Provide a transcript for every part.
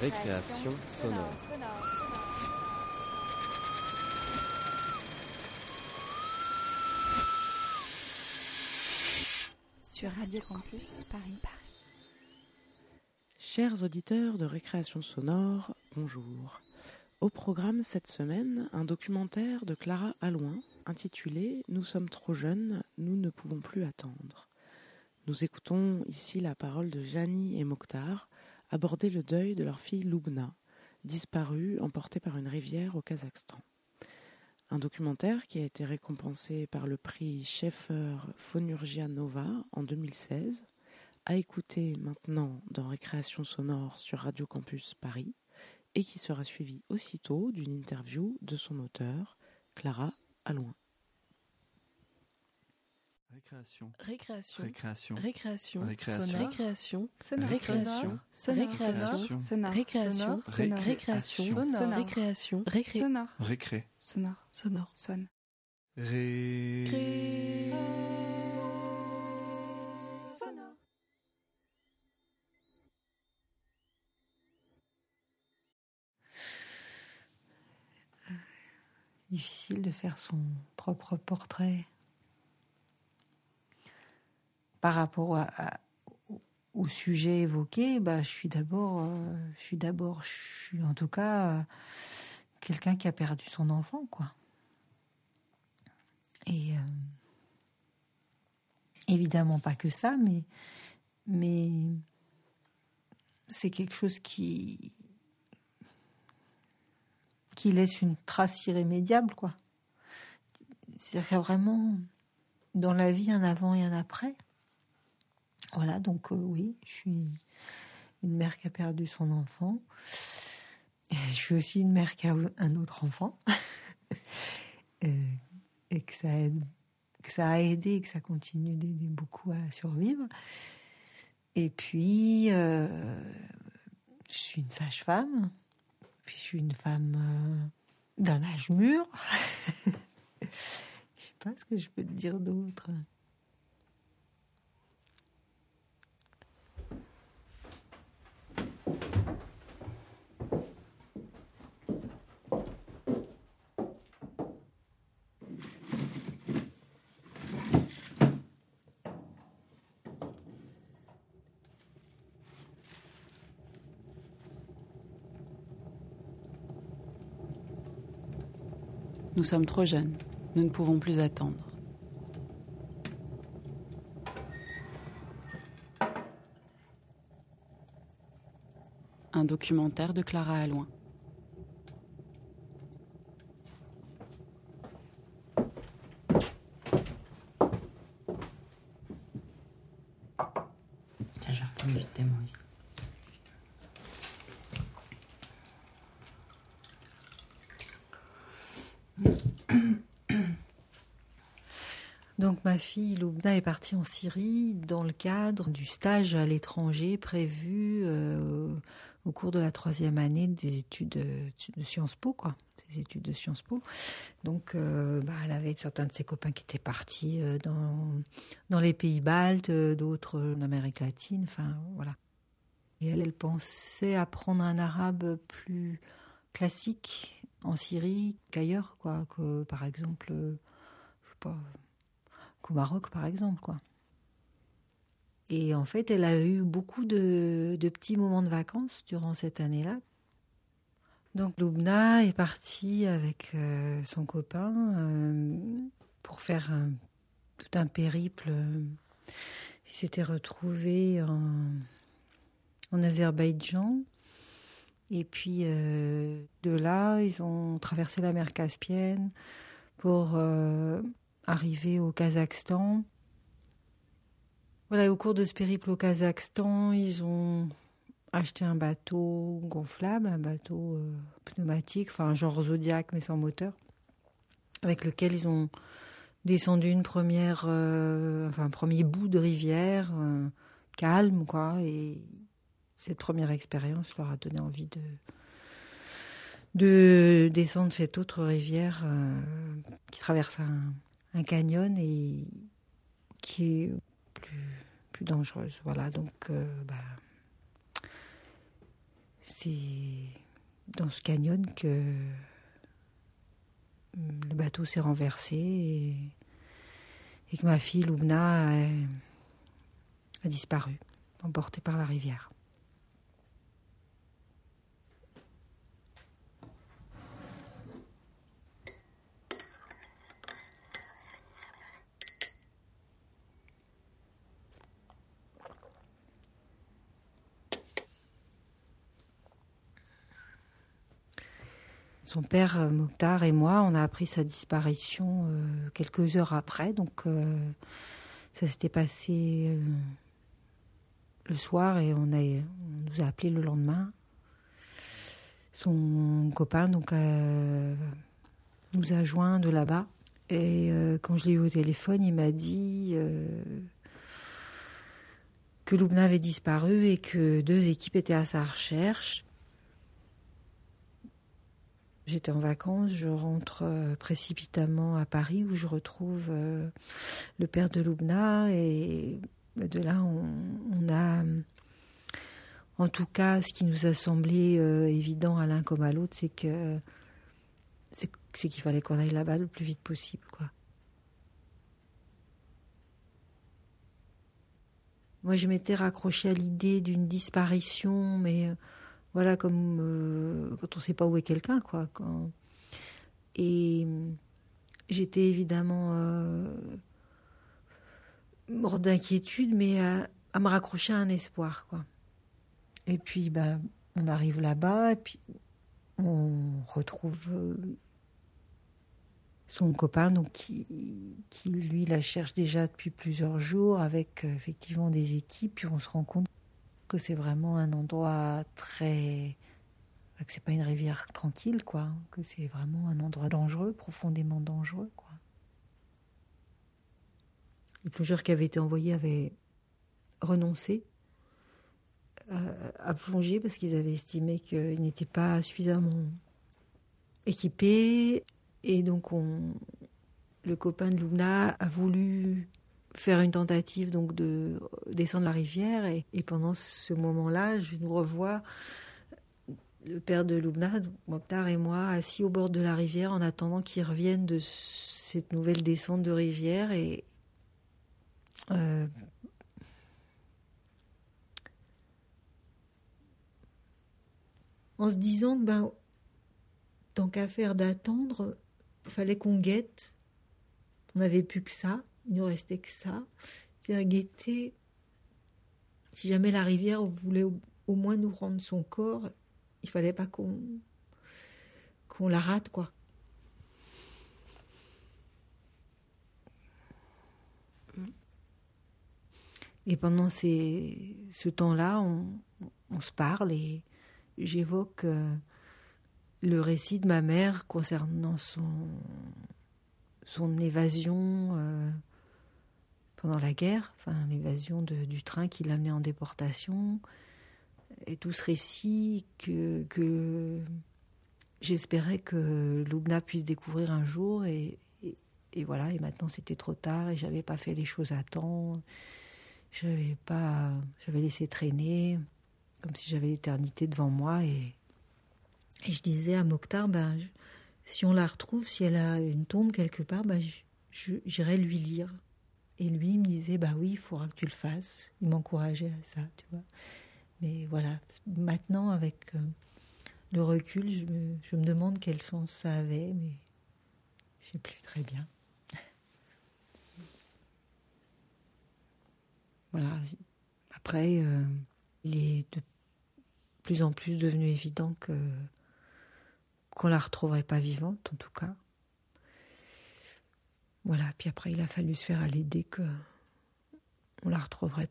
récréation sonore. Sur Radio Campus Paris. Chers auditeurs de récréation sonore, bonjour. Au programme cette semaine, un documentaire de Clara Allouin intitulé Nous sommes trop jeunes, nous ne pouvons plus attendre. Nous écoutons ici la parole de Jani et Mokhtar aborder le deuil de leur fille Lubna, disparue emportée par une rivière au Kazakhstan. Un documentaire qui a été récompensé par le prix Schaeffer Phonurgia Nova en 2016, à écouter maintenant dans Récréation sonore sur Radio Campus Paris et qui sera suivi aussitôt d'une interview de son auteur, Clara Allouin. Récréation. Récréation. Récréation. Récréation. Récréation. Récréation. Récréation. Récréation. Sonore. Récréation. Sonore. Récréation. Sonore. Récréation. Récré. Sonore. Récré. Sonore. Sonore. Sonne. Ré. Sonore. difficile de faire son propre portrait par rapport au- sujet évoqué. Bah, je suis d'abord, euh, je suis d'abord, je suis en tout cas euh, quelqu'un qui a perdu son enfant, quoi. Et euh, évidemment pas que ça, mais c'est quelque chose qui qui laisse une trace irrémédiable, quoi. A vraiment dans la vie un avant et un après. Voilà, donc euh, oui, je suis une mère qui a perdu son enfant. Je suis aussi une mère qui a un autre enfant. Et que ça aide, que ça a aidé et que ça continue d'aider beaucoup à survivre. Et puis, euh, je suis une sage-femme. Puis je suis une femme euh, d'un âge mûr. je sais pas ce que je peux te dire d'autre. Sommes trop jeunes. Nous ne pouvons plus attendre. Un documentaire de Clara Allouin. Tiens, je. Donc ma fille Loubna est partie en Syrie dans le cadre du stage à l'étranger prévu euh, au cours de la troisième année des études de, de Sciences Po, quoi, des études de Sciences Po. Donc euh, bah, elle avait certains de ses copains qui étaient partis euh, dans, les pays baltes, euh, d'autres en Amérique latine, enfin voilà. Et elle, elle pensait apprendre un arabe plus classique en Syrie qu'ailleurs, quoi, que par exemple, euh, je sais pas, Maroc, par exemple, quoi. Et en fait, elle a eu beaucoup de, petits moments de vacances durant cette année-là. Donc, Loubna est partie avec euh, son copain euh, pour faire tout un périple. Ils s'étaient retrouvés en, en Azerbaïdjan. Et puis, euh, de là, ils ont traversé la mer Caspienne pour arriver au Kazakhstan. Voilà, au cours de ce périple au Kazakhstan, ils ont acheté un bateau gonflable, un bateau euh, pneumatique, enfin genre Zodiac mais sans moteur, avec lequel ils ont descendu une première, euh, enfin un premier bout de rivière calme, quoi. Et cette première expérience leur a donné envie de de descendre cette autre rivière euh, qui traverse un, un canyon et qui est plus, plus dangereuse. Voilà, donc euh, bah, c'est dans ce canyon que le bateau s'est renversé et, que ma fille Lubna a disparu, emportée par la rivière. Son père, euh, Mokhtar, et moi, on a appris sa disparition euh, quelques heures après. Donc, euh, ça s'était passé le soir et on, a, on nous a appelé le lendemain. Son copain donc, nous a joint de là-bas. Et quand je l'ai eu au téléphone, il m'a dit que Loubna avait disparu et que deux équipes étaient à sa recherche. J'étais en vacances, je rentre euh, précipitamment à Paris où je retrouve euh, le père de Loubna et de là on, a en tout cas ce qui nous a semblé euh, évident à l'un comme à l'autre c'est que c'est qu'il fallait qu'on aille là-bas le plus vite possible. Moi je m'étais raccrochée à l'idée d'une disparition mais voilà comme euh, quand on sait pas où est quelqu'un quoi et j'étais évidemment euh, mort d'inquiétude mais à, me raccrocher à un espoir quoi. Et puis ben on arrive là-bas et puis on retrouve euh, son copain donc qui, qui lui la cherche déjà depuis plusieurs jours avec euh, effectivement des équipes puis on se rend compte que c'est vraiment un endroit très que c'est pas une rivière tranquille quoi que c'est vraiment un endroit dangereux profondément dangereux quoi. Les plongeurs qui avaient été envoyés avaient renoncé à, à plonger parce qu'ils avaient estimé qu'ils n'étaient pas suffisamment équipés. Et donc on le copain de Luna a voulu faire une tentative donc de descendre la rivière et, pendant ce moment-là, je nous revois le père de Lubna, Mokhtar et moi assis au bord de la rivière en attendant qu'ils reviennent de cette nouvelle descente de rivière et euh, en se disant que ben tant qu'à faire d'attendre, fallait qu'on guette. On n'avait plus que ça il ne restait que ça. C'est à guetter. Si jamais la rivière voulait au, moins nous rendre son corps, il fallait pas qu'on la rate, quoi. Et pendant ce temps-là, on, se parle et j'évoque euh, le récit de ma mère concernant son, son évasion euh, pendant la guerre, enfin l'évasion du train qui l'amenait en déportation, et tout ce récit que, que j'espérais que Loubna puisse découvrir un jour, et, voilà, et maintenant c'était trop tard, et j'avais pas fait les choses à temps, j'avais pas, j'avais laissé traîner, comme si j'avais l'éternité devant moi, et, et je disais à Mokhtar, ben, si on la retrouve, si elle a une tombe quelque part, ben, j'irai lui lire. Et lui il me disait, bah oui, il faudra que tu le fasses. Il m'encourageait à ça, tu vois. Mais voilà, maintenant, avec euh, le recul, je me, je me, demande quel sens ça avait, mais je sais plus très bien. voilà. Après, euh, il est de plus en plus devenu évident que qu'on la retrouverait pas vivante, en tout cas. Voilà, puis après, il a fallu se faire à l'idée que on la retrouverait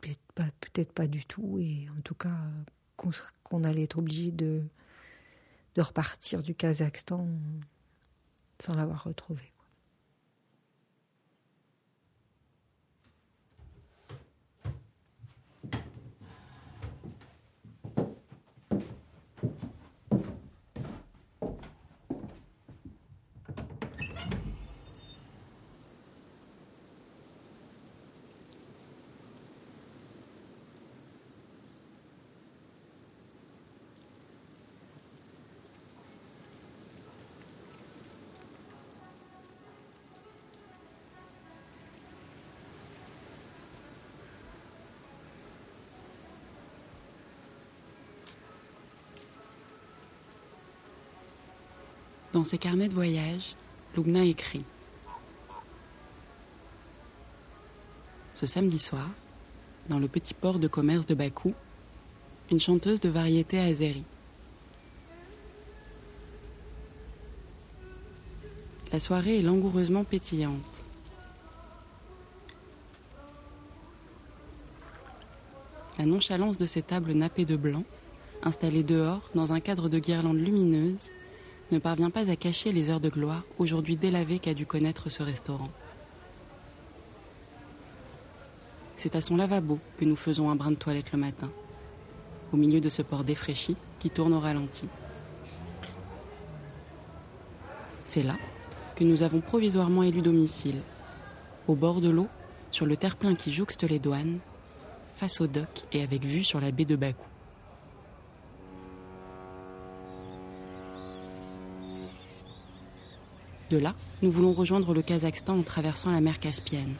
peut-être pas, du tout, et en tout cas, qu'on qu allait être obligé de repartir du Kazakhstan sans l'avoir retrouvée. Dans ses carnets de voyage, Lubna écrit Ce samedi soir, dans le petit port de commerce de Bakou, une chanteuse de variété azérie. La soirée est langoureusement pétillante. La nonchalance de ces tables nappées de blanc, installées dehors dans un cadre de guirlandes lumineuses, ne parvient pas à cacher les heures de gloire aujourd'hui délavées qu'a dû connaître ce restaurant. C'est à son lavabo que nous faisons un brin de toilette le matin, au milieu de ce port défraîchi qui tourne au ralenti. C'est là que nous avons provisoirement élu domicile, au bord de l'eau, sur le terre-plein qui jouxte les douanes, face au dock et avec vue sur la baie de Bakou. De là, nous voulons rejoindre le Kazakhstan en traversant la mer Caspienne.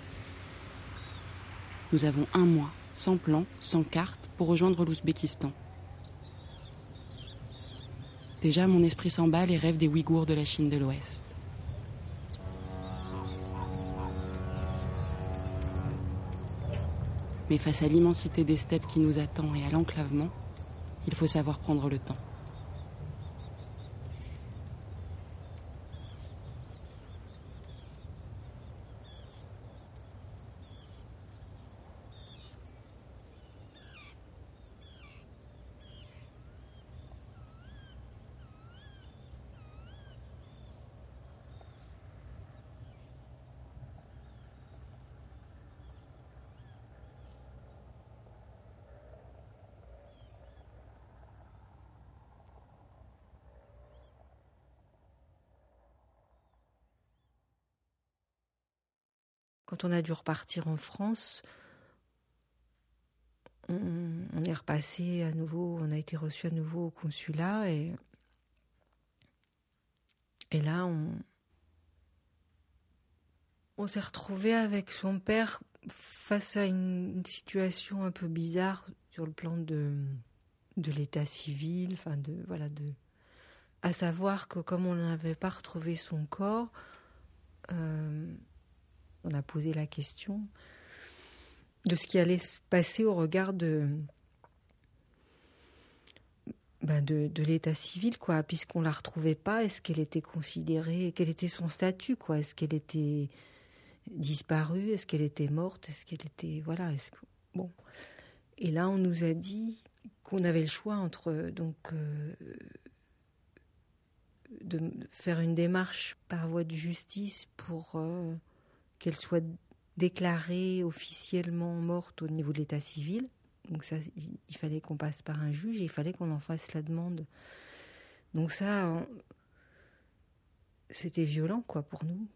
Nous avons un mois, sans plan, sans carte, pour rejoindre l'Ouzbékistan. Déjà, mon esprit s'emballe et rêve des Ouïghours de la Chine de l'Ouest. Mais face à l'immensité des steppes qui nous attend et à l'enclavement, il faut savoir prendre le temps. Quand on a dû repartir en France, on, est repassé à nouveau, on a été reçu à nouveau au consulat et, et là on, on s'est retrouvé avec son père face à une, une, situation un peu bizarre sur le plan de, de l'état civil, enfin de voilà de à savoir que comme on n'avait pas retrouvé son corps, euh, on a posé la question de ce qui allait se passer au regard de, ben de, l'état civil, quoi, puisqu'on la retrouvait pas. Est-ce qu'elle était considérée, quel était son statut, quoi? Est-ce qu'elle était disparue? Est-ce qu'elle était morte? Est-ce qu'elle était, voilà, bon. Et là, on nous a dit qu'on avait le choix entre donc euh, de faire une démarche par voie de justice pour euh, qu'elle soit déclarée officiellement morte au niveau de l'état civil. Donc il fallait qu'on passe par un juge et il fallait qu'on en fasse la demande. Donc ça, c'était violent, quoi, pour nous.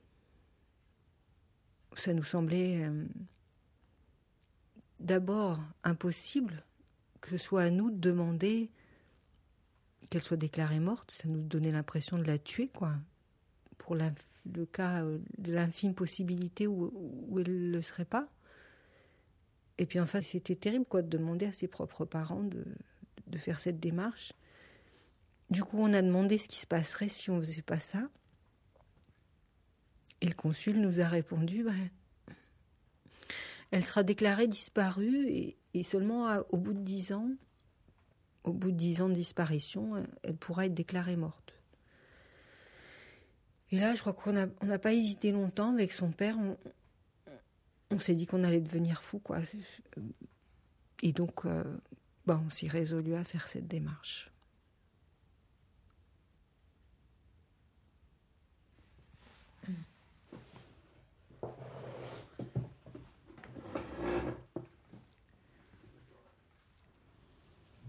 Ça nous semblait euh, d'abord impossible que ce soit à nous de demander qu'elle soit déclarée morte. Ça nous donnait l'impression de la tuer, quoi, pour la le cas de l'infime possibilité où, elle ne le serait pas. Et puis enfin, c'était terrible quoi, de demander à ses propres parents de, faire cette démarche. Du coup, on a demandé ce qui se passerait si on ne faisait pas ça. Et le consul nous a répondu bah, elle sera déclarée disparue et, seulement au bout de dix ans, au bout de dix ans de disparition, elle pourra être déclarée morte. Et là, je crois qu'on n'a pas hésité longtemps avec son père. On, s'est dit qu'on allait devenir fou, quoi. Et donc, euh, bah, on s'y résolut à faire cette démarche.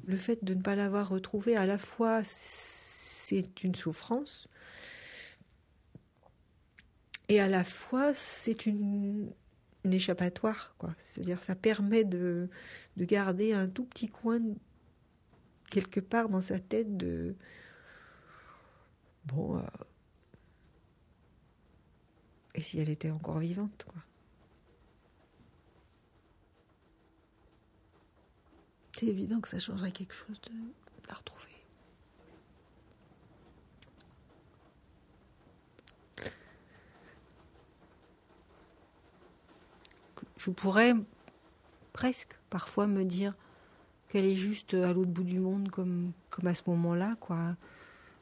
Le fait de ne pas l'avoir retrouvée, à la fois, c'est une souffrance, et à la fois, c'est une, échappatoire, quoi. C'est-à-dire, ça permet de, de, garder un tout petit coin quelque part dans sa tête de bon. Euh, et si elle était encore vivante, quoi. C'est évident que ça changerait quelque chose de la retrouver. Je pourrais presque parfois me dire qu'elle est juste à l'autre bout du monde comme, comme à ce moment-là, quoi.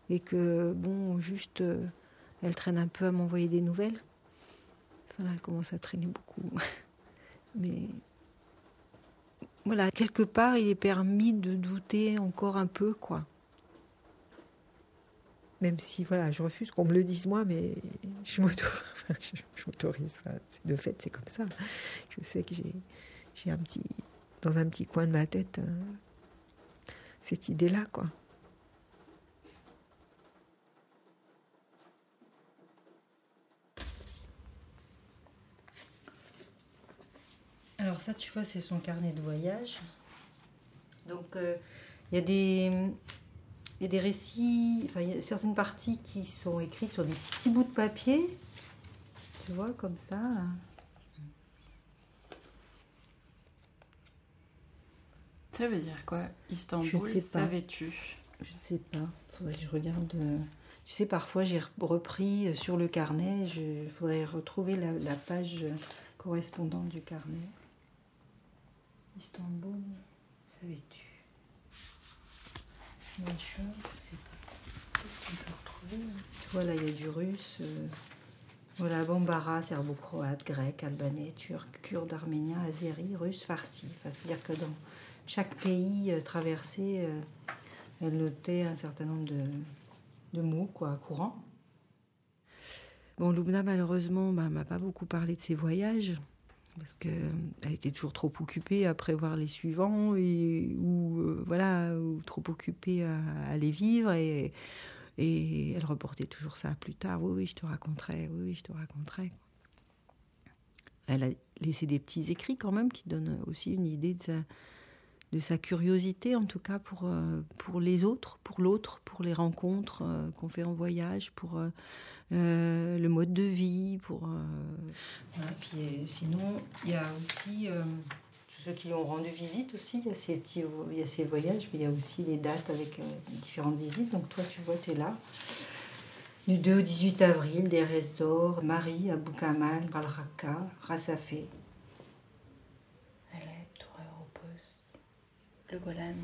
Et que, bon, juste, euh, elle traîne un peu à m'envoyer des nouvelles. Enfin, là, elle commence à traîner beaucoup. Mais voilà, quelque part, il est permis de douter encore un peu, quoi. Même si, voilà, je refuse qu'on me le dise moi, mais je m'autorise. de fait, c'est comme ça. Je sais que j'ai un petit, dans un petit coin de ma tête, euh, cette idée-là, quoi. Alors ça, tu vois, c'est son carnet de voyage. Donc, euh, il y a des il y a des récits, enfin, il y a certaines parties qui sont écrites sur des petits bouts de papier. Tu vois, comme ça. Ça veut dire quoi Istanbul, savais-tu? Je ne sais pas. Faudrait que je regarde. Euh, tu sais, parfois j'ai repris sur le carnet. Il faudrait retrouver la, page correspondante du carnet. Istanbul, savais-tu? Je sais pas. Tu vois, là, il y a du russe. Euh, voilà, bambara, serbo-croate, grec, albanais, turc, kurde, arménien, azéri, russe, farsi. C'est-à-dire que dans chaque pays euh, traversé, euh, elle notait un certain nombre de, de mots quoi, courants. Bon, Lubna, malheureusement, bah, m'a pas beaucoup parlé de ses voyages parce qu'elle était toujours trop occupée à prévoir les suivants et ou euh, voilà ou trop occupée à, les vivre et, et elle reportait toujours ça plus tard. Oui oui je te raconterai oui oui je te raconterai. Elle a laissé des petits écrits quand même qui donnent aussi une idée de sa, de sa curiosité en tout cas pour, euh, pour les autres pour l'autre pour les rencontres euh, qu'on fait en voyage pour euh, le mode de vie. Pour, puis, sinon, il y a aussi tous ceux qui ont rendu visite aussi. Il y a ces petits, y ces voyages, mais il y a aussi les dates avec différentes visites. Donc toi, tu vois, tu es là. Du 2 au 18 avril, des Resor, Marie, Abou Kamal, Balraka, Rassafé. Le Golan.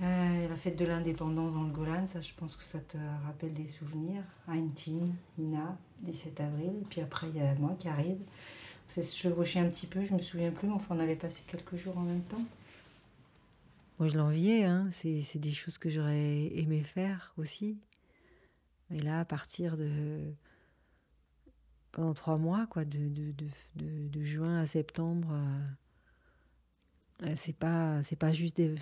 Euh, la fête de l'indépendance dans le Golan, ça je pense que ça te rappelle des souvenirs. Aintin, Ina, 17 avril. Et puis après, il y a moi qui arrive. On s'est chevauché un petit peu, je me souviens plus, mais enfin on avait passé quelques jours en même temps. Moi je l'enviais, hein. c'est, des choses que j'aurais aimé faire aussi. Mais là, à partir de. pendant trois mois, quoi, de, de, de, de juin à septembre. Euh, c'est pas c'est pas juste des,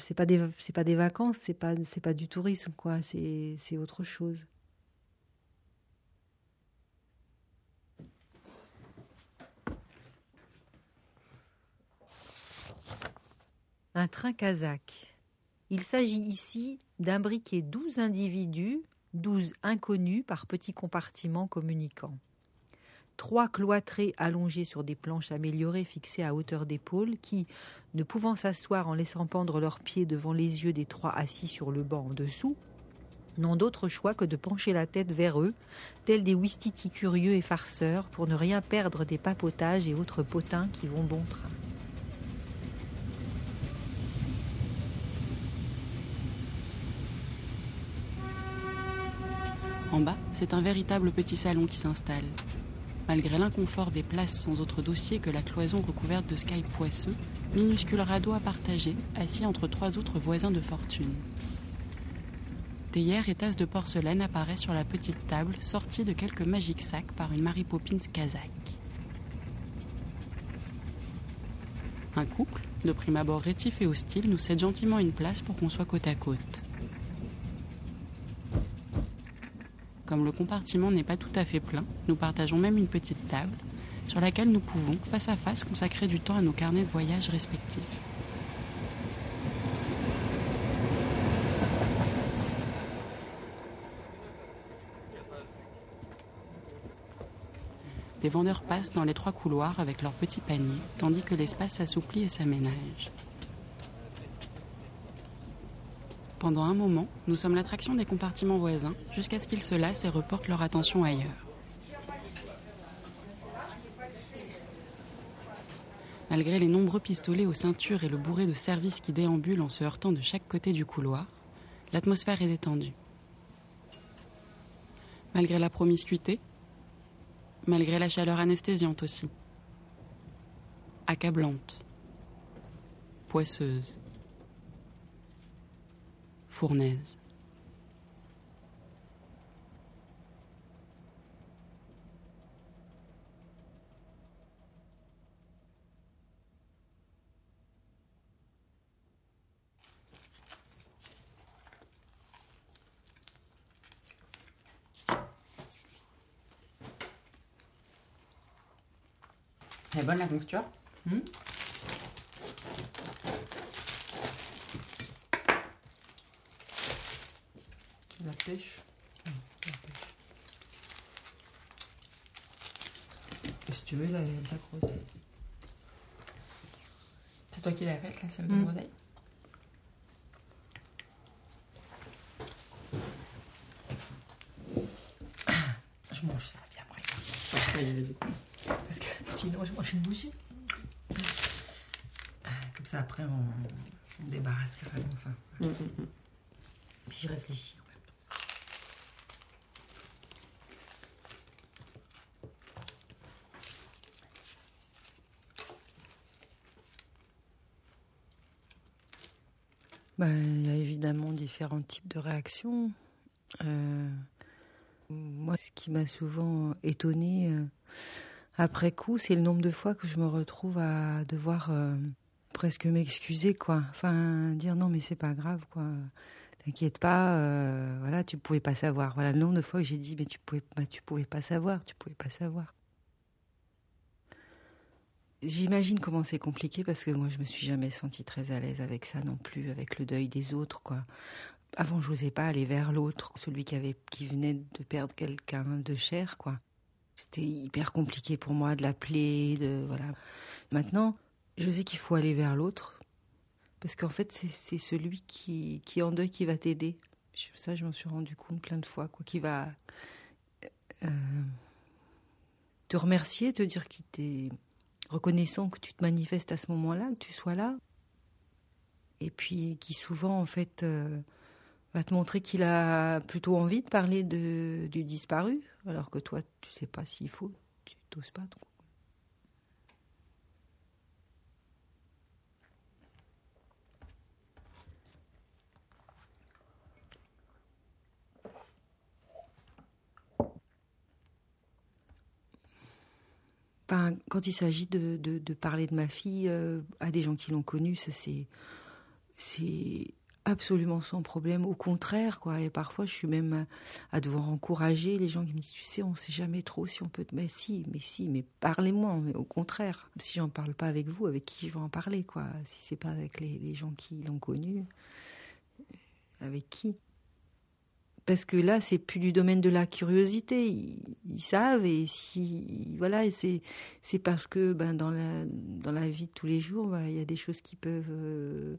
vacances c'est pas c'est pas du tourisme quoi. C'est c'est autre chose. Un train kazakh. Il s'agit ici d'imbriquer douze individus douze inconnus par petits compartiments communicants trois cloîtrés allongés sur des planches améliorées fixées à hauteur d'épaule qui, ne pouvant s'asseoir en laissant pendre leurs pieds devant les yeux des trois assis sur le banc en dessous, n'ont d'autre choix que de pencher la tête vers eux, tels des ouistitis curieux et farceurs, pour ne rien perdre des papotages et autres potins qui vont bon train. En bas, c'est un véritable petit salon qui s'installe. Malgré l'inconfort des places sans autre dossier que la cloison recouverte de sky poisseux, minuscule radeau à partager, assis entre trois autres voisins de fortune. Théière et tasses de porcelaine apparaissent sur la petite table, sortie de quelques magiques sacs par une Marie Poppins kazakh. Un couple, de prime abord rétif et hostile, nous cède gentiment une place pour qu'on soit côte à côte. Comme le compartiment n'est pas tout à fait plein, nous partageons même une petite table sur laquelle nous pouvons, face à face, consacrer du temps à nos carnets de voyage respectifs. Des vendeurs passent dans les trois couloirs avec leurs petits paniers, tandis que l'espace s'assouplit et s'aménage. Pendant un moment, nous sommes l'attraction des compartiments voisins, jusqu'à ce qu'ils se lassent et reportent leur attention ailleurs. Malgré les nombreux pistolets aux ceintures et le bourré de services qui déambulent en se heurtant de chaque côté du couloir, l'atmosphère est détendue. Malgré la promiscuité, malgré la chaleur anesthésiante aussi. Accablante, poisseuse, fournaise. Elle est bonne la confiture? Hmm? La pêche. Et si tu veux, la, la groseille. C'est toi qui l'as faite, la celle de Mm. groseille? Je mange ça bien après. Allez, vas-y. Parce que sinon, je mange une bouchée. Ah, Comme ça, après, on, on débarrasse carrément. Enfin, puis je réfléchis. Bah, il y a évidemment différents types de réactions. Euh, moi, ce qui m'a souvent étonnée euh, après coup, c'est le nombre de fois que je me retrouve à devoir euh, presque m'excuser, quoi. Enfin, dire non, mais c'est pas grave, quoi. T'inquiète pas, voilà, tu pouvais pas savoir. Voilà, le nombre de fois que j'ai dit, mais tu pouvais, bah, tu pouvais pas savoir, tu pouvais pas savoir. J'imagine comment c'est compliqué parce que moi je me suis jamais sentie très à l'aise avec ça non plus, avec le deuil des autres quoi. Avant je n'osais pas aller vers l'autre, celui qui avait qui venait de perdre quelqu'un de cher quoi. C'était hyper compliqué pour moi de l'appeler, de voilà. Maintenant, je sais qu'il faut aller vers l'autre parce qu'en fait c'est celui qui est en deuil qui va t'aider. Ça je m'en suis rendu compte plein de fois quoi, qui va euh, te remercier, te dire qu'il t'est reconnaissant que tu te manifestes à ce moment-là, que tu sois là, et puis qui souvent en fait euh, va te montrer qu'il a plutôt envie de parler de, du disparu, alors que toi tu sais pas s'il faut, tu t'oses pas. donc. Enfin, quand il s'agit de, de- parler de ma fille euh, à des gens qui l'ont connue, ça c'est c'est absolument sans problème. Au contraire, quoi. Et parfois, je suis même à, devoir encourager les gens qui me disent, tu sais, on sait jamais trop si on peut. Mais si, mais si, mais parlez-moi. Mais au contraire, si j'en parle pas avec vous, avec qui je vais en parler, quoi. Si c'est pas avec les gens qui l'ont connue, avec qui? Parce que là, c'est plus du domaine de la curiosité. Ils, savent et si voilà, c'est parce que ben dans la dans la vie de tous les jours, ben, il y a des choses qui peuvent euh,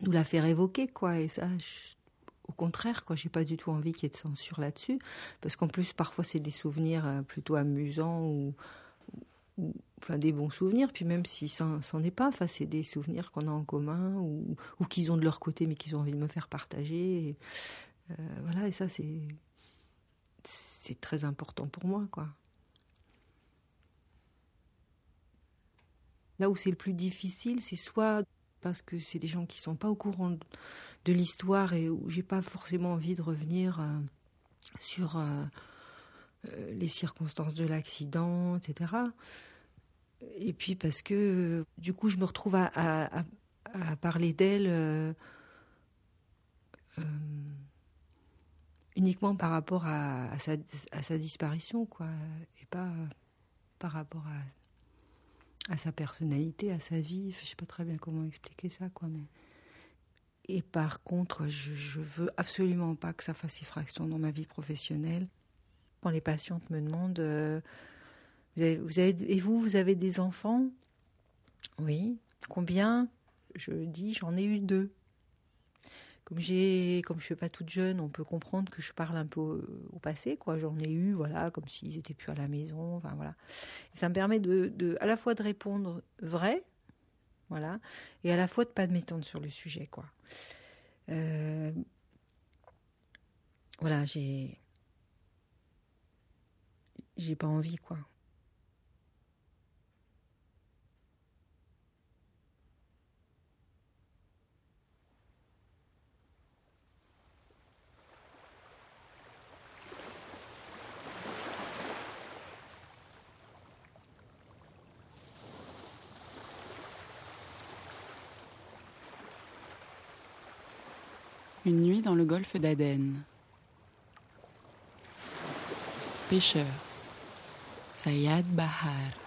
nous la faire évoquer, quoi. Et ça, au contraire, quoi, j'ai pas du tout envie qu'il y ait de censure là-dessus, parce qu'en plus, parfois, c'est des souvenirs euh, plutôt amusants ou, enfin des bons souvenirs. Puis même si c'en est pas, enfin, c'est des souvenirs qu'on a en commun ou, qu'ils ont de leur côté, mais qu'ils ont envie de me faire partager. Euh, voilà, et ça, c'est très important pour moi, quoi. Là où c'est le plus difficile, c'est soit parce que c'est des gens qui sont pas au courant de- l'histoire et où j'ai pas forcément envie de revenir euh, sur euh, les circonstances de l'accident, etc. Et puis parce que du coup, je me retrouve à, parler d'elle. Uniquement par rapport à, sa, disparition, quoi, et pas par rapport à, à sa personnalité, à sa vie. Enfin, je sais pas très bien comment expliquer ça, quoi, mais. Et par contre, je, je veux absolument pas que ça fasse effraction dans ma vie professionnelle. Quand les patientes me demandent, euh, vous avez, vous avez- et vous, vous avez des enfants? Oui. Combien? Je dis, j'en ai eu deux. Comme j'ai, comme je suis pas toute jeune, on peut comprendre que je parle un peu au, passé, quoi. J'en ai eu, voilà, comme s'ils étaient plus à la maison, enfin voilà. ça me permet de, à la fois de répondre vrai, voilà, et à la fois de pas m'étendre sur le sujet, quoi. Euh, voilà, j'ai, j'ai pas envie, quoi. Une nuit dans le golfe d'Aden. Pêcheur. Sayad Bahar.